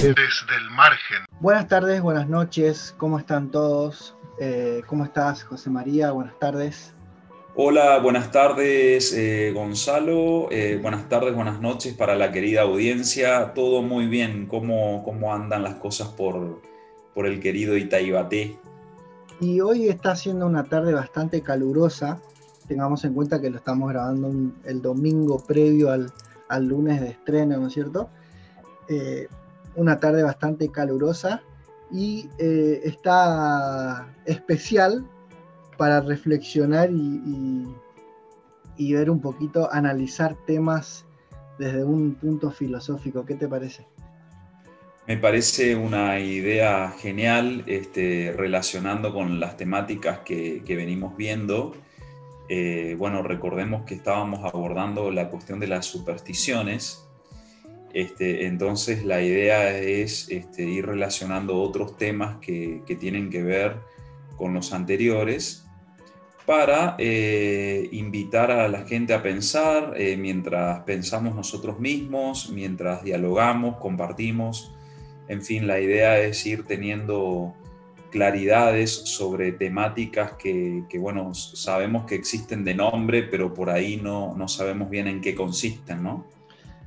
Desde el margen. Buenas tardes, buenas noches, ¿cómo están todos? Eh, ¿Cómo estás, José María? Buenas tardes. Hola, buenas tardes, eh, Gonzalo. Eh, buenas tardes, buenas noches para la querida audiencia. Todo muy bien. ¿Cómo, cómo andan las cosas por, por el querido Itaibaté? Y hoy está siendo una tarde bastante calurosa. Tengamos en cuenta que lo estamos grabando el domingo previo al, al, lunes de estreno, ¿no es cierto? una tarde bastante calurosa y eh, está especial para reflexionar y, y, ver un poquito, analizar temas desde un punto filosófico. ¿Qué te parece? Me parece una idea genial este, relacionando con las temáticas que, venimos viendo. Eh, bueno, recordemos que estábamos abordando la cuestión de las supersticiones este, entonces la idea es este, ir relacionando otros temas que, tienen que ver con los anteriores para eh, invitar a la gente a pensar eh, mientras pensamos nosotros mismos, mientras dialogamos, compartimos. En fin, la idea es ir teniendo claridades sobre temáticas que, bueno, sabemos que existen de nombre, pero por ahí no, no sabemos bien en qué consisten, ¿no?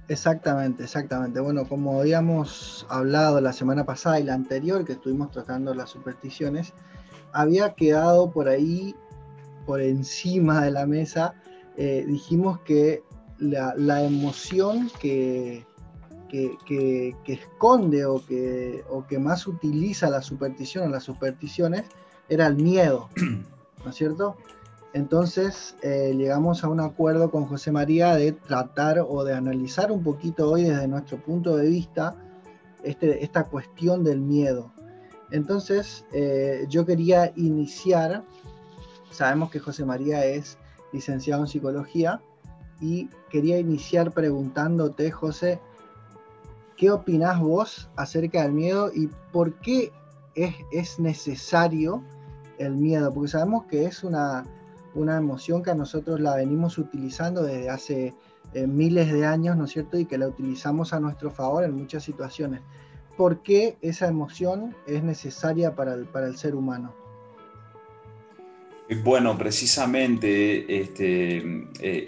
Exactamente, exactamente. Bueno, como habíamos hablado la semana pasada y la anterior, que estuvimos tratando las supersticiones, había quedado por ahí, por encima de la mesa, eh, dijimos que la, emoción que, que, esconde o que, o que más utiliza la superstición o las supersticiones era el miedo, ¿no es cierto? Entonces eh, llegamos a un acuerdo con José María de tratar o de analizar un poquito hoy desde nuestro punto de vista este, esta cuestión del miedo. Entonces eh, yo quería iniciar, sabemos que José María es licenciado en psicología y quería iniciar preguntándote, José, ¿qué opinás vos acerca del miedo y por qué es, es necesario el miedo? Porque sabemos que es una una emoción que nosotros la venimos utilizando desde hace eh, miles de años, ¿no es cierto? Y que la utilizamos a nuestro favor en muchas situaciones. ¿Por qué esa emoción es necesaria para el, para el ser humano? Bueno, precisamente este, eh,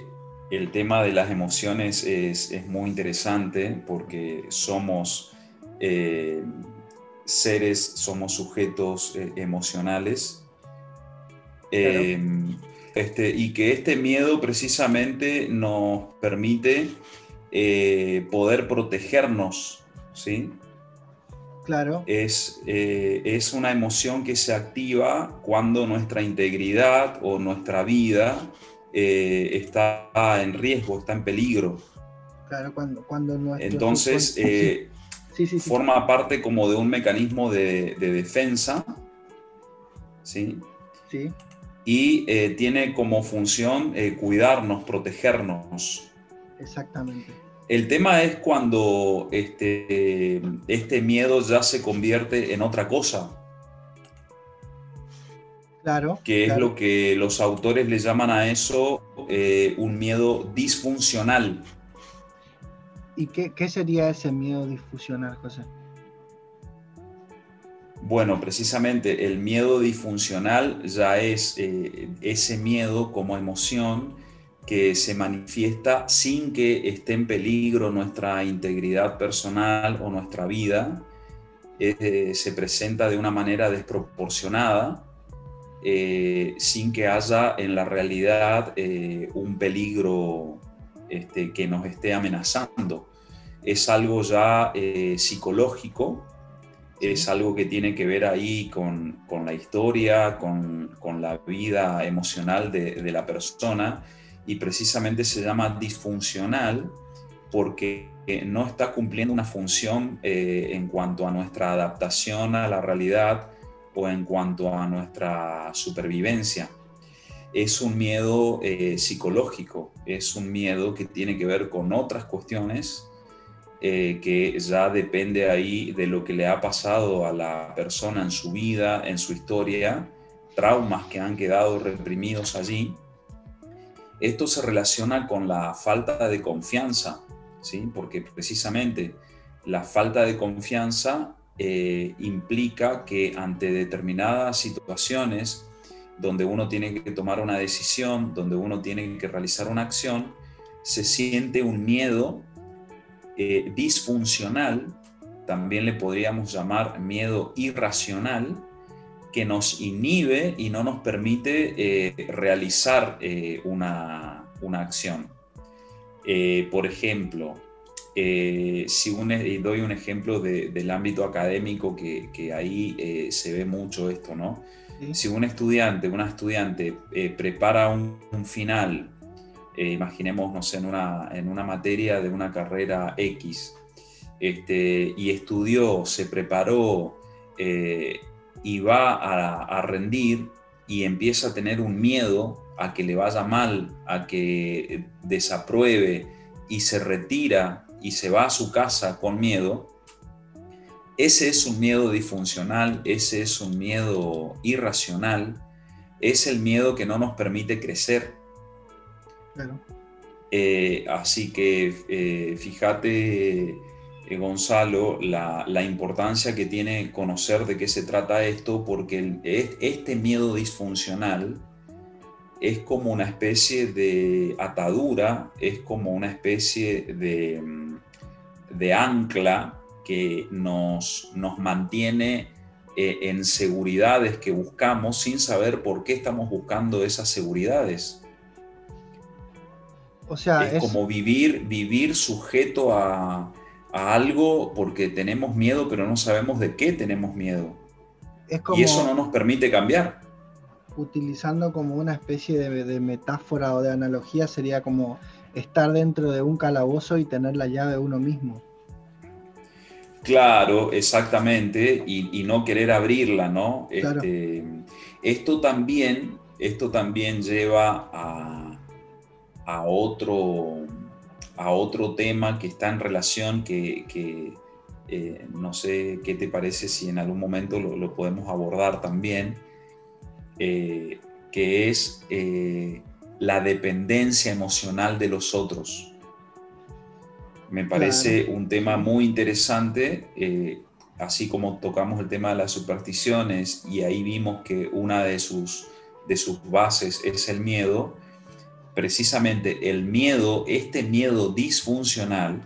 el tema de las emociones es, es muy interesante porque somos eh, seres, somos sujetos emocionales. Este, y que este miedo precisamente nos permite eh, poder protegernos, ¿sí? Claro. Es, eh, es una emoción que se activa cuando nuestra integridad o nuestra vida eh, está en riesgo, está en peligro. Claro, cuando, cuando Entonces, forma parte como de un mecanismo de, de defensa, ¿sí? Sí y eh, tiene como función eh, cuidarnos, protegernos. Exactamente. El tema es cuando este, este miedo ya se convierte en otra cosa. Claro. Que es lo que los autores le llaman a eso eh, un miedo disfuncional. ¿Y qué, qué sería ese miedo disfuncional, José? Bueno, precisamente el miedo disfuncional ya es eh, ese miedo como emoción que se manifiesta sin que esté en peligro nuestra integridad personal o nuestra vida. Eh, se presenta de una manera desproporcionada, eh, sin que haya en la realidad un peligro este, que nos esté amenazando. Es algo ya psicológico es algo que tiene que ver ahí con, la historia, con, la vida emocional de, la persona y precisamente se llama disfuncional porque no está cumpliendo una función eh, en cuanto a nuestra adaptación a la realidad o en cuanto a nuestra supervivencia. Es un miedo eh, psicológico, es un miedo que tiene que ver con otras cuestiones eh, que ya depende ahí de lo que le ha pasado a la persona en su vida, en su historia, traumas que han quedado reprimidos allí. Esto se relaciona con la falta de confianza, ¿sí? porque precisamente la falta de confianza eh, implica que ante determinadas situaciones donde uno tiene que tomar una decisión, donde uno tiene que realizar una acción, se siente un miedo eh, disfuncional, también le podríamos llamar miedo irracional, que nos inhibe y no nos permite eh, realizar eh, una, acción. por ejemplo, si doy un ejemplo del ámbito académico que, ahí se ve mucho esto, ¿no? Si un estudiante, una estudiante prepara un final eh, imaginemos, no sé, en una, en una materia de una carrera X, este, y estudió, se preparó eh, y va a, rendir y empieza a tener un miedo a que le vaya mal, a que desapruebe y se retira y se va a su casa con miedo, ese es un miedo disfuncional, ese es un miedo irracional, es el miedo que no nos permite crecer, eh, así que eh, fíjate, eh, Gonzalo, la, importancia que tiene conocer de qué se trata esto, porque este miedo disfuncional es como una especie de atadura, es como una especie de, de ancla que nos, nos mantiene en seguridades que buscamos sin saber por qué estamos buscando esas seguridades es, como vivir, vivir sujeto a, algo porque tenemos miedo, pero no sabemos de qué tenemos miedo. y eso no nos permite cambiar. Utilizando como una especie de, metáfora o de analogía, sería como estar dentro de un calabozo y tener la llave uno mismo. Claro, exactamente, y, no querer abrirla, ¿no? Este, esto, también, esto también lleva a, a otro, a otro tema que está en relación, que, eh, no sé qué te parece si en algún momento lo, podemos abordar también, eh, que es eh, la dependencia emocional de los otros. Me parece un tema muy interesante, así como tocamos el tema de las supersticiones y ahí vimos que una de sus, de sus bases es el miedo, precisamente el miedo, este miedo disfuncional,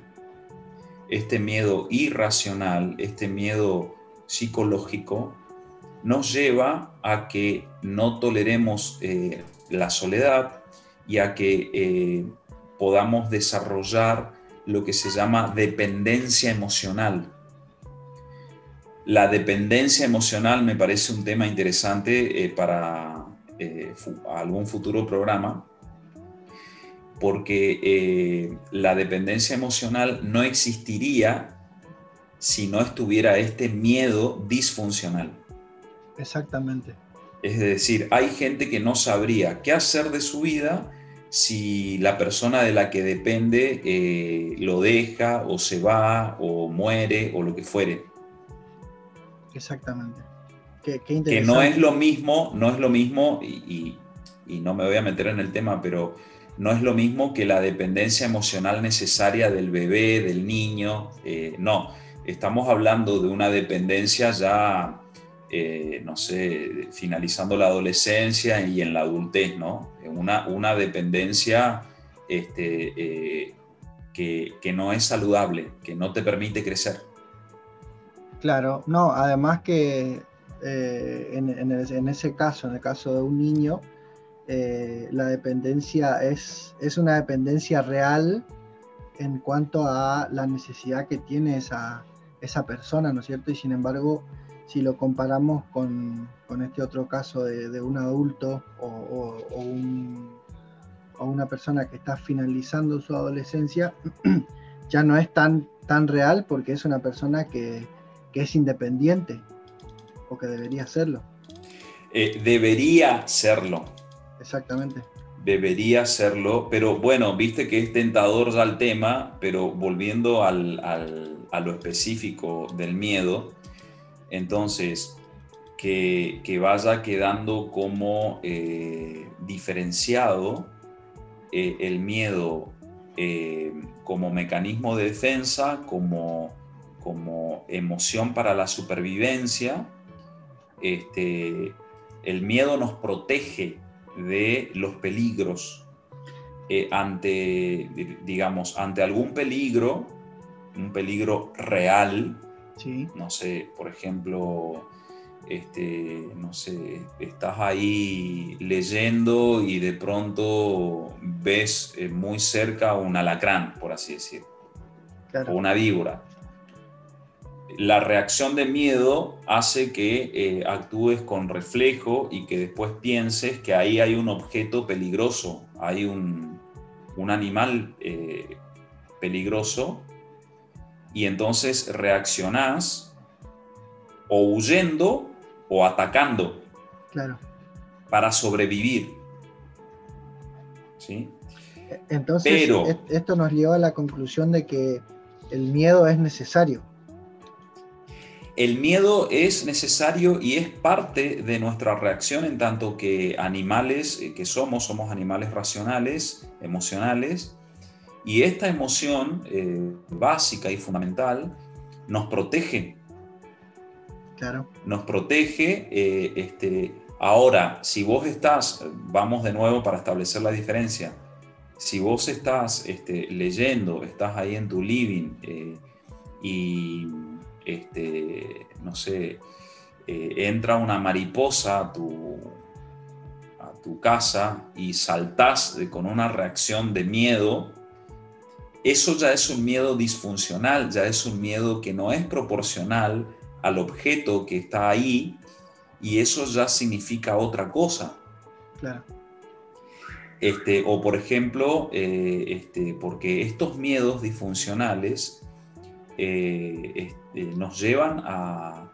este miedo irracional, este miedo psicológico, nos lleva a que no toleremos eh, la soledad y a que eh, podamos desarrollar lo que se llama dependencia emocional. La dependencia emocional me parece un tema interesante eh, para algún futuro programa, porque eh, la dependencia emocional no existiría si no estuviera este miedo disfuncional. Exactamente. Es decir, hay gente que no sabría qué hacer de su vida si la persona de la que depende eh, lo deja o se va o muere o lo que fuere. Exactamente. que no es lo mismo, no es lo mismo, y no me voy a meter en el tema, pero no es lo mismo que la dependencia emocional necesaria del bebé, del niño. Eh, no, estamos hablando de una dependencia ya, eh, no sé, finalizando la adolescencia y en la adultez, ¿no? Una, una dependencia este, eh, que, no es saludable, que no te permite crecer. Claro, no, además que en ese caso, en el caso de un niño, eh, la dependencia es, es una dependencia real en cuanto a la necesidad que tiene esa, esa persona, ¿no es cierto? Y sin embargo, si lo comparamos con, este otro caso de, un adulto o, una persona que está finalizando su adolescencia, ya no es tan, tan real porque es una persona que, es independiente o que debería serlo. Eh, debería serlo. Exactamente. Debería serlo, pero bueno, viste que es tentador ya el tema, pero volviendo al, a lo específico del miedo, entonces, que, vaya quedando como eh, diferenciado eh, el miedo eh, como mecanismo de defensa, como, como emoción para la supervivencia. Este, el miedo nos protege de los peligros. ante, digamos, ante algún peligro, un peligro real, no sé, por ejemplo, este, no sé, estás ahí leyendo y de pronto ves eh, muy cerca un alacrán, por así decirlo, o una víbora. La reacción de miedo hace que eh, actúes con reflejo y que después pienses que ahí hay un objeto peligroso, hay un, animal eh, peligroso y entonces reaccionás o huyendo o atacando claro. para sobrevivir. ¿Sí? Entonces, esto nos lleva a la conclusión de que el miedo es necesario. El miedo es necesario y es parte de nuestra reacción en tanto que animales eh, que somos, somos animales racionales, emocionales, y esta emoción eh, básica y fundamental nos protege nos protege. Eh, este, ahora, si vos estás, vamos de nuevo para establecer la diferencia, si vos estás este, leyendo, estás ahí en tu living eh, y, este, no sé, entra una mariposa a tu, a tu casa y saltás con una reacción de miedo, eso ya es un miedo disfuncional, ya es un miedo que no es proporcional al objeto que está ahí y eso ya significa otra cosa. Este, o por ejemplo, eh, este, porque estos miedos disfuncionales eh, este, nos llevan a,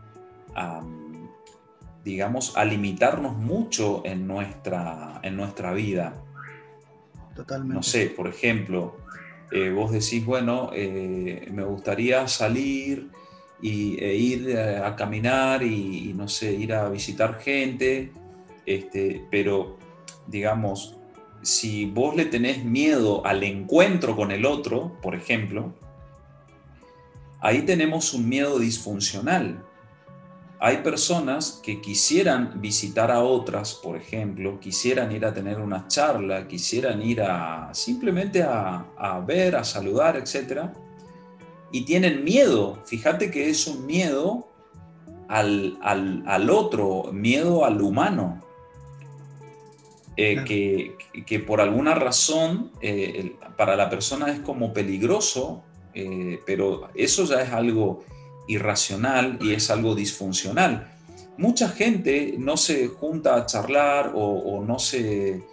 digamos, a limitarnos mucho en nuestra, en nuestra vida. Totalmente. No sé, por ejemplo, eh, vos decís, bueno, me gustaría salir y, e ir eh, a, caminar y, no sé, ir a visitar gente, este, pero digamos, si vos le tenés miedo al encuentro con el otro, por ejemplo, ahí tenemos un miedo disfuncional. Hay personas que quisieran visitar a otras, por ejemplo, quisieran ir a tener una charla, quisieran ir a simplemente a, a ver, a saludar, etcétera, y tienen miedo. Fíjate que es un miedo al, otro, miedo al humano. Eh, que, por alguna razón eh, para la persona es como peligroso, eh, pero eso ya es algo irracional y es algo disfuncional. Mucha gente no se junta a charlar o, o no se,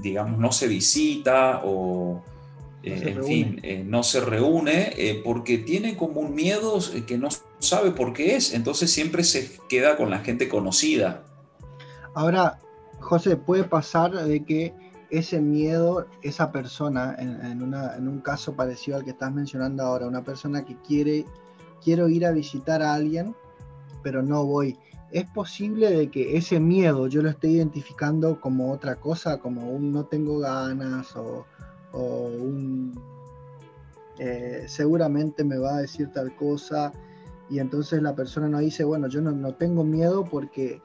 digamos, no se visita o, eh, en fin, eh, no se reúne eh, porque tiene como un miedo que no sabe por qué es, entonces siempre se queda con la gente conocida. Ahora, José, puede pasar de que ese miedo, esa persona, en, un caso parecido al que estás mencionando ahora, una persona que quiere, quiero ir a visitar a alguien, pero no voy. ¿Es posible de que ese miedo yo lo esté identificando como otra cosa, como un no tengo ganas o, o un eh, seguramente me va a decir tal cosa y entonces la persona no dice, bueno, yo no, tengo miedo porque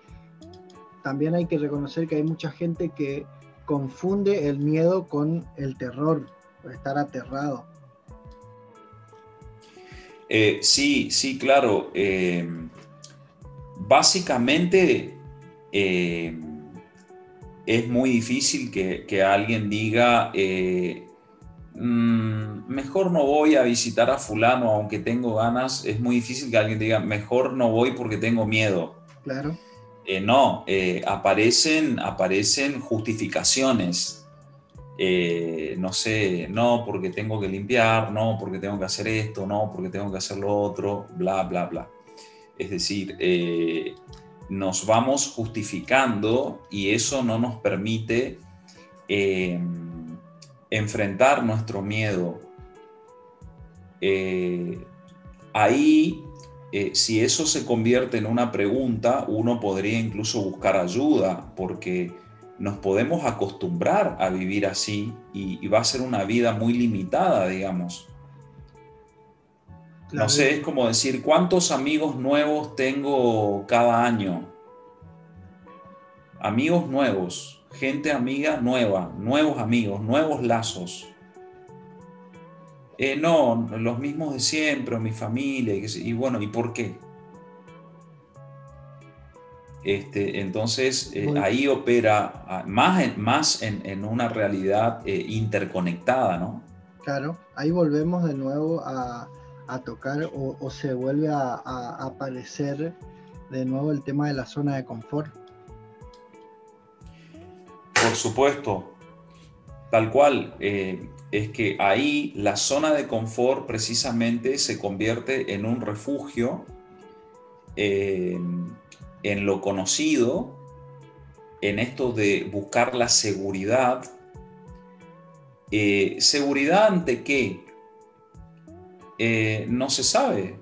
también hay que reconocer que hay mucha gente que confunde el miedo con el terror, estar aterrado. Eh, sí, sí, claro. Eh, básicamente es muy difícil que, alguien diga, eh, mm, mejor no voy a visitar a fulano aunque tengo ganas. Es muy difícil que alguien diga, mejor no voy porque tengo miedo. Claro. Eh, no, eh, aparecen, aparecen justificaciones. no sé, no porque tengo que limpiar, no porque tengo que hacer esto, no porque tengo que hacer lo otro, bla, bla, bla. Es decir, nos vamos justificando y eso no nos permite eh, enfrentar nuestro miedo. Eh, ahí eh, si eso se convierte en una pregunta, uno podría incluso buscar ayuda, porque nos podemos acostumbrar a vivir así y, va a ser una vida muy limitada, digamos. No sé, es como decir, ¿cuántos amigos nuevos tengo cada año? Amigos nuevos, gente amiga nueva, nuevos amigos, nuevos lazos. Eh, no, los mismos de siempre, mi familia, y, bueno, ¿y por qué? Este, entonces eh, ahí opera ah, más en, más en, una realidad eh, interconectada, ¿no? Claro, ahí volvemos de nuevo a, tocar o, se vuelve a, aparecer de nuevo el tema de la zona de confort. Por supuesto, tal cual es que ahí la zona de confort precisamente se convierte en un refugio eh, en lo conocido, en esto de buscar la seguridad. Eh, ¿Seguridad ante qué? Eh, no se sabe,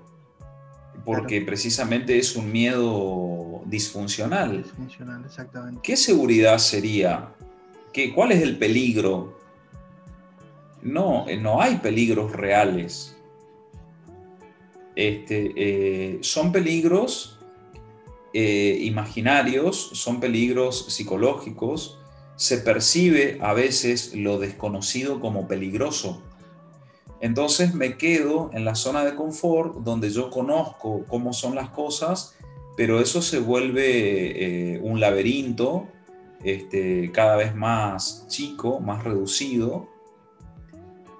porque precisamente es un miedo disfuncional. Disfuncional, exactamente. ¿Qué seguridad sería? ¿Qué, ¿Cuál es el peligro? No, no hay peligros reales. Este, eh, son peligros eh, imaginarios, son peligros psicológicos. Se percibe a veces lo desconocido como peligroso. Entonces me quedo en la zona de confort donde yo conozco cómo son las cosas, pero eso se vuelve eh, un laberinto este, cada vez más chico, más reducido,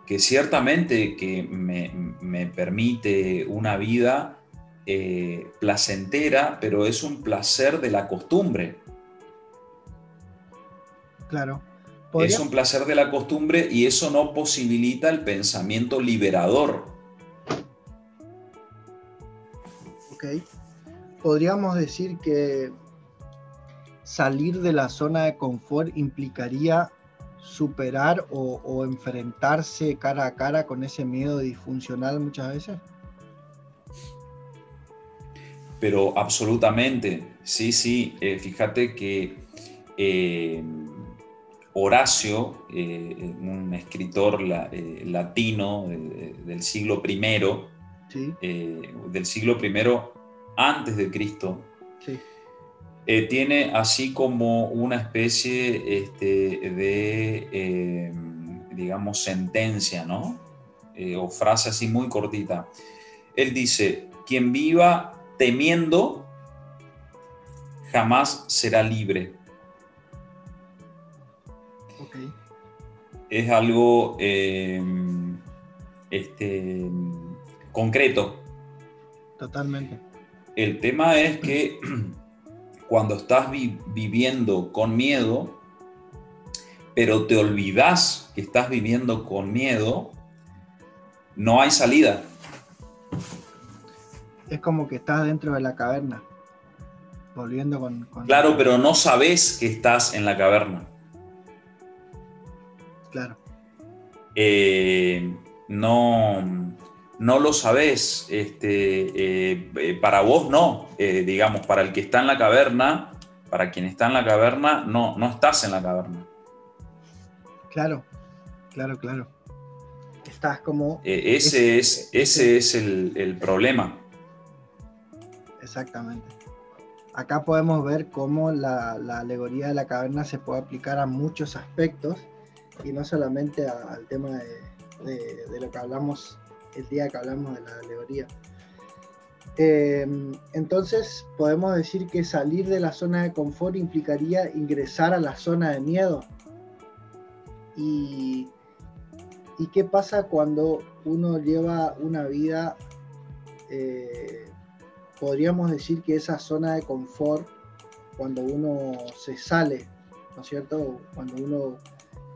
que ciertamente que me, permite una vida eh, placentera, pero es un placer de la costumbre. Claro. Es un placer de la costumbre y eso no posibilita el pensamiento liberador. Ok. Podríamos decir que salir de la zona de confort implicaría superar o, enfrentarse cara a cara con ese miedo disfuncional muchas veces? Pero absolutamente, sí, sí. Eh, fíjate que eh, Horacio, eh, un escritor latino del siglo I, del siglo I antes de Cristo, sí. Eh, tiene así como una especie este, de, eh, digamos, sentencia, ¿no? Eh, o frase así muy cortita. Él dice, quien viva temiendo, jamás será libre. Es algo este, concreto. Totalmente. El tema es que cuando estás viviendo con miedo, pero te olvidas que estás viviendo con miedo, no hay salida. Es como que estás dentro de la caverna, volviendo con... Claro, pero no sabes que estás en la caverna. Claro. Eh, no no lo sabes, este, eh, eh, para vos no, eh, digamos, para el que está en la caverna, para quien está en la caverna, no, no estás en la caverna. Claro, claro, claro. Estás como... ese, es, ese es el, problema. Exactamente. Acá podemos ver cómo la, alegoría de la caverna se puede aplicar a muchos aspectos y no solamente al tema de lo que hablamos el día que hablamos de la alegoría. Eh, entonces podemos decir que salir de la zona de confort implicaría ingresar a la zona de miedo. Y, qué pasa cuando uno lleva una vida, eh, podríamos decir que esa zona de confort, cuando uno se sale, ¿no es cierto? Cuando uno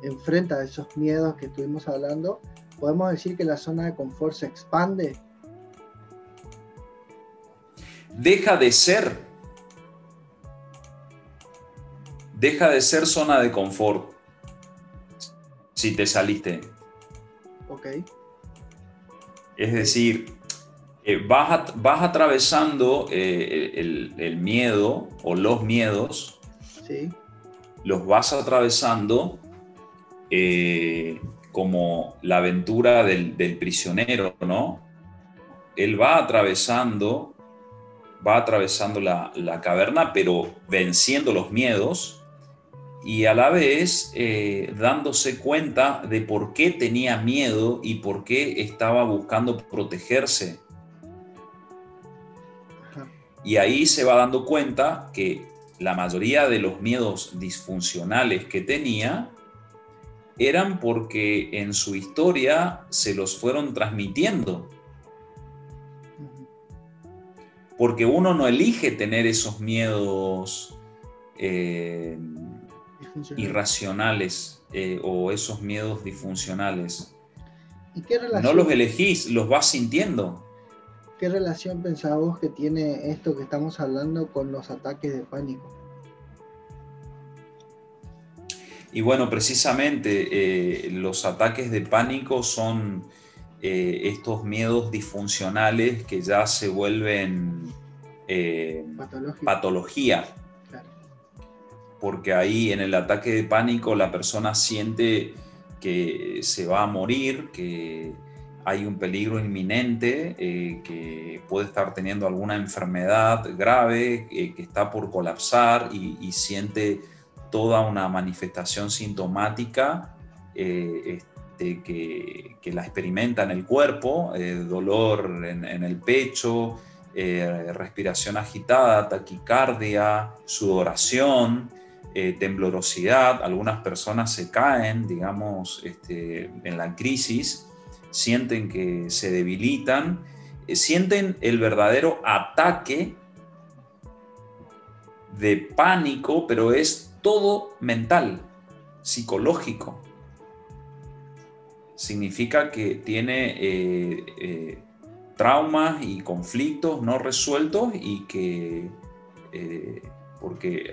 enfrenta esos miedos que estuvimos hablando, podemos decir que la zona de confort se expande. Deja de ser. Deja de ser zona de confort si te saliste. Ok. Es decir, Eh, vas, vas, atravesando eh, el, miedo o los miedos, sí. los vas atravesando eh, como la aventura del, prisionero, ¿no? Él va atravesando, va atravesando la, la caverna, pero venciendo los miedos y a la vez eh, dándose cuenta de por qué tenía miedo y por qué estaba buscando protegerse. Y ahí se va dando cuenta que la mayoría de los miedos disfuncionales que tenía eran porque en su historia se los fueron transmitiendo. Porque uno no elige tener esos miedos eh, irracionales eh, o esos miedos disfuncionales. ¿Y qué no los elegís, los vas sintiendo. ¿Qué relación pensás vos que tiene esto que estamos hablando con los ataques de pánico? Y bueno, precisamente eh, los ataques de pánico son eh, estos miedos disfuncionales que ya se vuelven patología. Porque ahí en el ataque de pánico la persona siente que se va a morir, que hay un peligro inminente, eh, que puede estar teniendo alguna enfermedad grave, eh, que está por colapsar y, siente toda una manifestación sintomática eh, este, que, la experimenta en el cuerpo, dolor en, el pecho, respiración agitada, taquicardia, sudoración, eh, temblorosidad, algunas personas se caen, digamos, este, en la crisis, sienten que se debilitan, eh, sienten el verdadero ataque de pánico, pero es todo mental, psicológico. Significa que tiene eh, traumas y conflictos no resueltos y que porque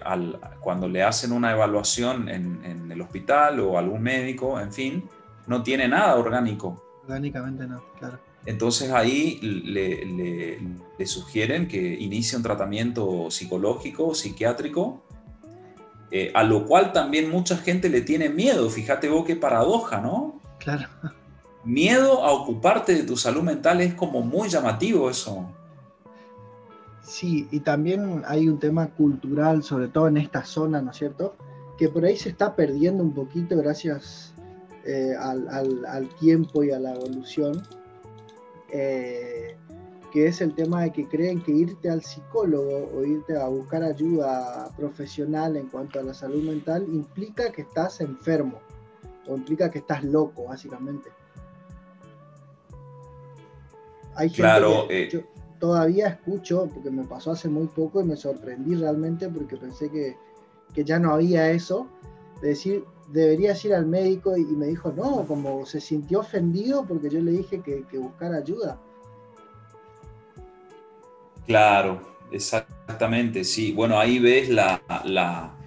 cuando le hacen una evaluación en, el hospital o algún médico, en fin, no tiene nada orgánico. Orgánicamente no, claro. Entonces ahí le, sugieren que inicie un tratamiento psicológico, psiquiátrico, eh, a lo cual también mucha gente le tiene miedo. Fíjate vos qué paradoja, ¿no? Claro. Miedo a ocuparte de tu salud mental es como muy llamativo eso. Sí, y también hay un tema cultural, sobre todo en esta zona, ¿no es cierto? Que por ahí se está perdiendo un poquito gracias eh, al, tiempo y a la evolución, eh, que es el tema de que creen que irte al psicólogo o irte a buscar ayuda profesional en cuanto a la salud mental implica que estás enfermo o implica que estás loco, básicamente. Hay claro, eh, todavía escucho, porque me pasó hace muy poco y me sorprendí realmente porque pensé que, ya no había eso, de decir, deberías ir al médico y, me dijo, no, como se sintió ofendido porque yo le dije que, que buscara ayuda. Claro, exactamente, sí. Bueno, ahí ves la, la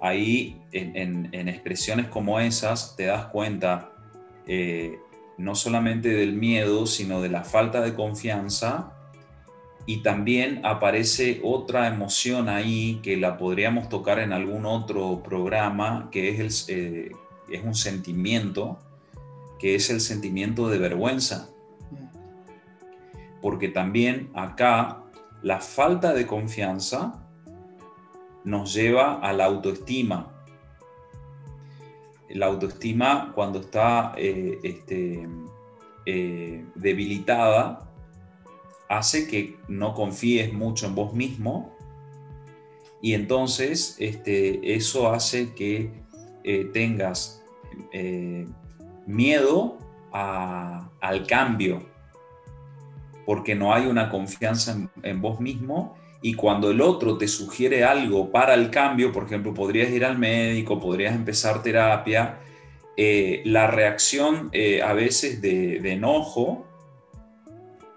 ahí en, expresiones como esas te das cuenta eh, no solamente del miedo, sino de la falta de confianza y también aparece otra emoción ahí que la podríamos tocar en algún otro programa, que es, el, eh, es un sentimiento, que es el sentimiento de vergüenza. Porque también acá la falta de confianza nos lleva a la autoestima. La autoestima cuando está eh, este, eh, debilitada, hace que no confíes mucho en vos mismo y entonces este, eso hace que eh, tengas miedo al cambio porque no hay una confianza en, vos mismo y cuando el otro te sugiere algo para el cambio, por ejemplo, podrías ir al médico, podrías empezar terapia, eh, la reacción a veces de, enojo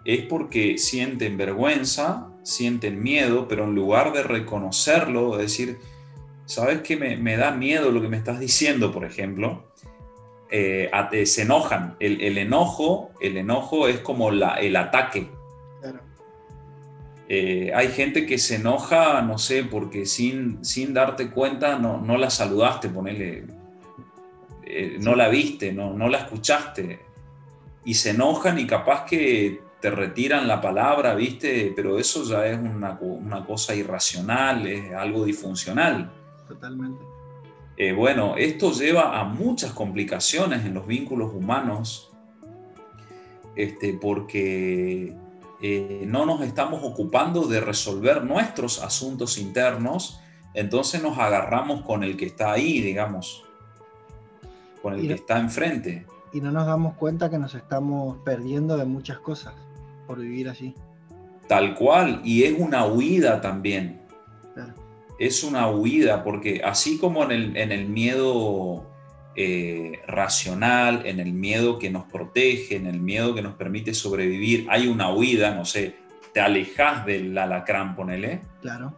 es porque sienten vergüenza, sienten miedo, pero en lugar de reconocerlo, de decir, ¿sabes qué? Me, da miedo lo que me estás diciendo, por ejemplo, eh, se enojan. El, enojo, el enojo es como la, el ataque. Eh, hay gente que se enoja, no sé, porque sin, sin darte cuenta no, no la saludaste, ponele, eh, no la viste, no, no la escuchaste. Y se enojan y capaz que te retiran la palabra, ¿viste? Pero eso ya es una, una cosa irracional, es algo disfuncional. Totalmente. Eh, bueno, esto lleva a muchas complicaciones en los vínculos humanos, este, porque eh, no nos estamos ocupando de resolver nuestros asuntos internos, entonces nos agarramos con el que está ahí, digamos, con el que está enfrente. Y no nos damos cuenta que nos estamos perdiendo de muchas cosas por vivir así. Tal cual, y es una huida también. Es una huida, porque así como en el, en el miedo eh, racional, en el miedo que nos protege, en el miedo que nos permite sobrevivir, hay una huida, no sé, te alejas del alacrán, ponele. Claro.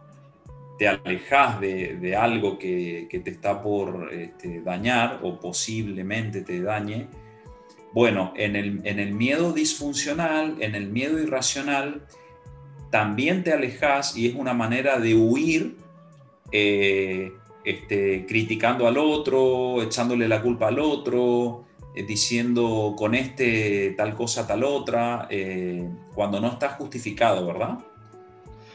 Te alejas de, de algo que, que, te está por este, dañar o posiblemente te dañe bueno, en el, miedo disfuncional, en el miedo irracional, también te alejas y es una manera de huir eh, este, criticando al otro, echándole la culpa al otro, eh, diciendo con este tal cosa, tal otra, eh, cuando no está justificado, ¿verdad?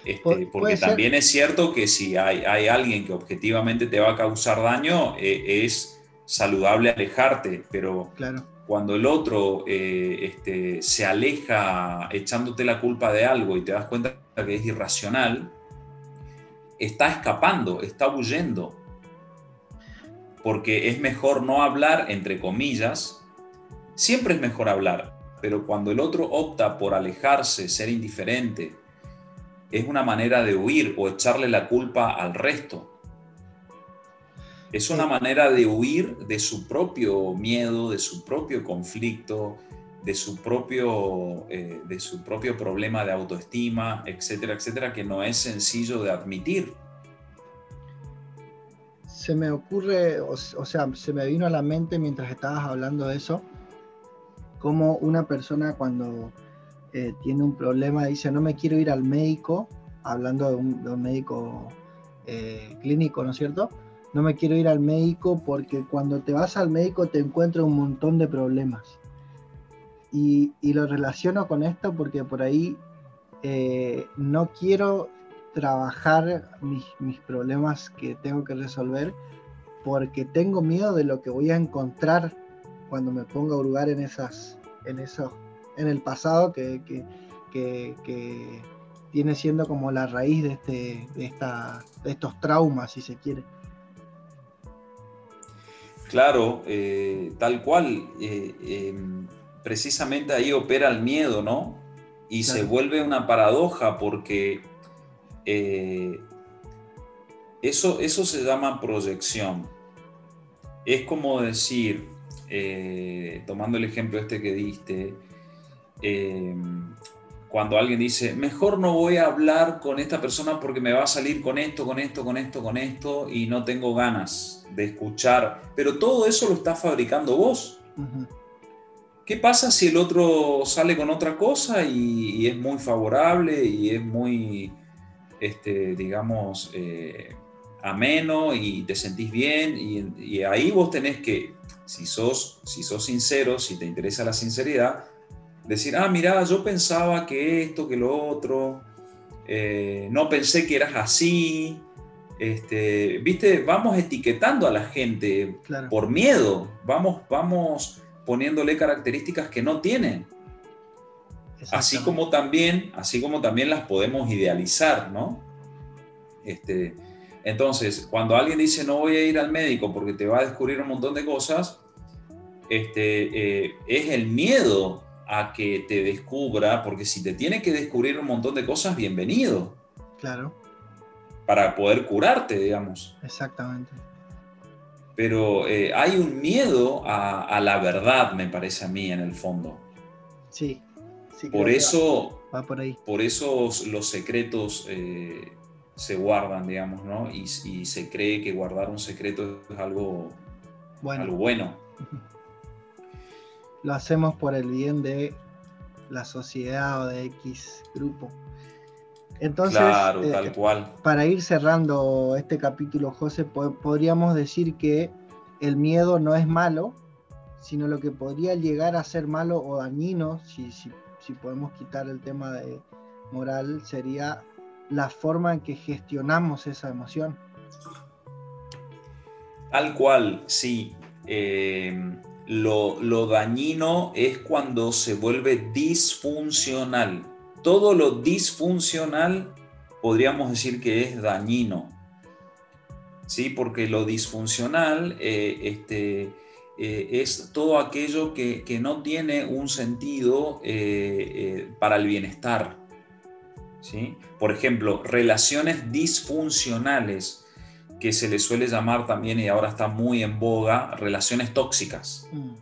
Este, porque también es cierto que si hay, hay, alguien que objetivamente te va a causar daño, es saludable alejarte, pero claro cuando el otro este, se aleja echándote la culpa de algo y te das cuenta que es irracional, está escapando, está huyendo. Porque es mejor no hablar, entre comillas, siempre es mejor hablar, pero cuando el otro opta por alejarse, ser indiferente, es una manera de huir o echarle la culpa al resto. Es una manera de huir de su propio miedo, de su propio conflicto, de su propio, eh, de su propio problema de autoestima, etcétera, etcétera, que no es sencillo de admitir. Se me ocurre, o, sea, se me vino a la mente mientras estabas hablando de eso, como una persona cuando eh, tiene un problema dice, no me quiero ir al médico, hablando de un, médico eh, clínico, ¿no es cierto? no me quiero ir al médico porque cuando te vas al médico te encuentras un montón de problemas. Y, lo relaciono con esto porque por ahí eh, no quiero trabajar mis, problemas que tengo que resolver porque tengo miedo de lo que voy a encontrar cuando me ponga a hurgar en esas, en eso, en el pasado que, que, viene siendo como la raíz de, este, de, esta, de estos traumas, si se quiere. Claro, eh, tal cual. Eh, em, precisamente ahí opera el miedo, ¿no? Y se vuelve una paradoja porque eh, eso, eso se llama proyección. Es como decir, tomando el ejemplo este que diste, em, cuando alguien dice, mejor no voy a hablar con esta persona porque me va a salir con esto, con esto, con esto, con esto, y no tengo ganas de escuchar, pero todo eso lo está fabricando vos. ¿Qué pasa si el otro sale con otra cosa y, es muy favorable y es muy, este, digamos, eh, ameno y te sentís bien? Y, ahí vos tenés que, si sos, si sos sincero, si te interesa la sinceridad, decir, ah, mira, yo pensaba que esto, que lo otro, eh, no pensé que eras así. Este, viste, vamos etiquetando a la gente por miedo, vamos, vamos poniéndole características que no tienen. Así como también, así como también las podemos idealizar, ¿no? Este, entonces, cuando alguien dice no voy a ir al médico porque te va a descubrir un montón de cosas, este, eh, es el miedo a que te descubra, porque si te tiene que descubrir un montón de cosas, bienvenido. Claro. Para poder curarte, digamos. Exactamente. Pero eh, hay un miedo a, la verdad, me parece a mí, en el fondo. Sí. sí por eso, va por, ahí. por eso los secretos eh, se guardan, digamos, ¿no? Y, se cree que guardar un secreto es algo bueno. Algo bueno. lo hacemos por el bien de la sociedad o de X grupo. Entonces, claro, eh, cual. para ir cerrando este capítulo, José, podríamos decir que el miedo no es malo, sino lo que podría llegar a ser malo o dañino, si, si podemos quitar el tema de moral, sería la forma en que gestionamos esa emoción. Tal cual, sí. Eh, lo, dañino es cuando se vuelve disfuncional. Todo lo disfuncional podríamos decir que es dañino. ¿Sí? Porque lo disfuncional eh, este, eh, es todo aquello que, no tiene un sentido para el bienestar. ¿Sí? Por ejemplo, relaciones disfuncionales que se le suele llamar también, y ahora está muy en boga, relaciones tóxicas. Mm.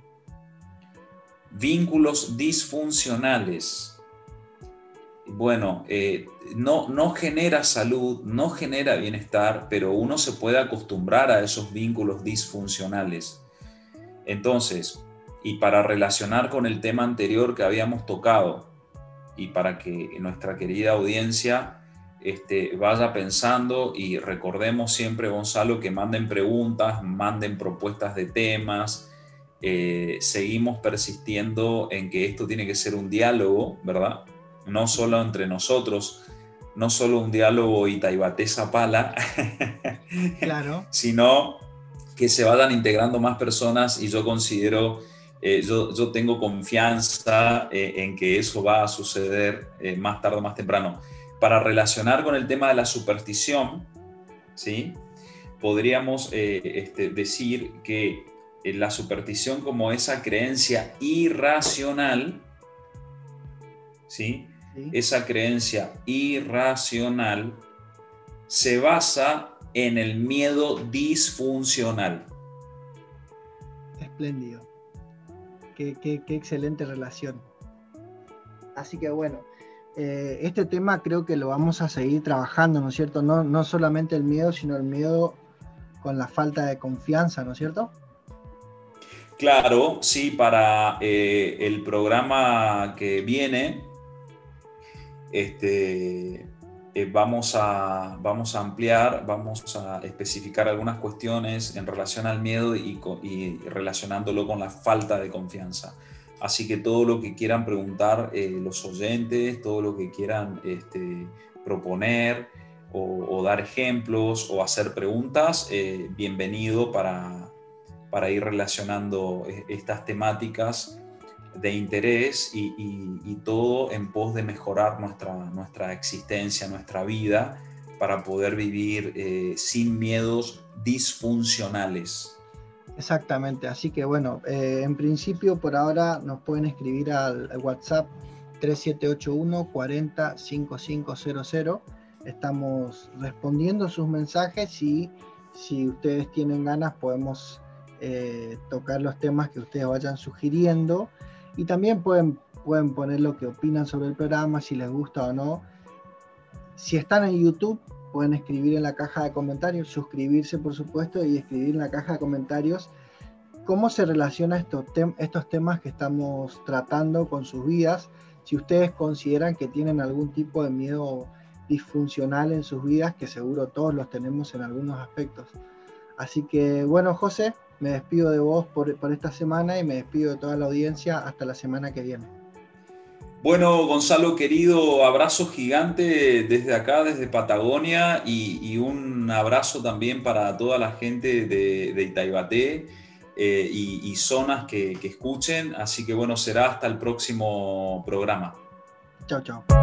Vínculos disfuncionales. Bueno, eh, no, no genera salud, no genera bienestar, pero uno se puede acostumbrar a esos vínculos disfuncionales. Entonces, y para relacionar con el tema anterior que habíamos tocado, y para que nuestra querida audiencia este, vaya pensando y recordemos siempre, Gonzalo, que manden preguntas, manden propuestas de temas. Eh, seguimos persistiendo en que esto tiene que ser un diálogo, ¿verdad? No solo entre nosotros, no solo un diálogo Itaibate-Zapala, claro. sino que se vayan integrando más personas y yo considero, eh, yo, yo, tengo confianza eh, en que eso va a suceder más tarde o más temprano para relacionar con el tema de la superstición, ¿sí? podríamos eh, este, decir que eh, la superstición como esa creencia irracional, ¿sí? Esa creencia irracional se basa en el miedo disfuncional. Espléndido. Qué, qué excelente relación. Así que bueno, eh, este tema creo que lo vamos a seguir trabajando, ¿no es cierto? No, no solamente el miedo, sino el miedo con la falta de confianza, ¿no es cierto? Claro, sí, para eh, el programa que viene, este, eh, vamos, a, ampliar, vamos a especificar algunas cuestiones en relación al miedo y, relacionándolo con la falta de confianza. Así que todo lo que quieran preguntar eh, los oyentes, todo lo que quieran este, proponer o, dar ejemplos o hacer preguntas, eh, bienvenido para, ir relacionando estas temáticas de interés y, todo en pos de mejorar nuestra, nuestra existencia, nuestra vida, para poder vivir eh, sin miedos disfuncionales. Exactamente, así que bueno, eh, en principio por ahora nos pueden escribir al, WhatsApp 3781 40 5500. Estamos respondiendo sus mensajes y si ustedes tienen ganas podemos eh, tocar los temas que ustedes vayan sugiriendo y también pueden, pueden poner lo que opinan sobre el programa, si les gusta o no. Si están en YouTube, pueden escribir en la caja de comentarios, suscribirse por supuesto y escribir en la caja de comentarios cómo se relaciona estos, estos temas que estamos tratando con sus vidas, si ustedes consideran que tienen algún tipo de miedo disfuncional en sus vidas, que seguro todos los tenemos en algunos aspectos. Así que bueno, José, me despido de vos por, por esta semana y me despido de toda la audiencia hasta la semana que viene. Bueno, Gonzalo, querido, abrazo gigante desde acá, desde Patagonia, y, un abrazo también para toda la gente de, de Itaibaté eh, y, zonas que, que escuchen. Así que bueno, será hasta el próximo programa. Chao, chao.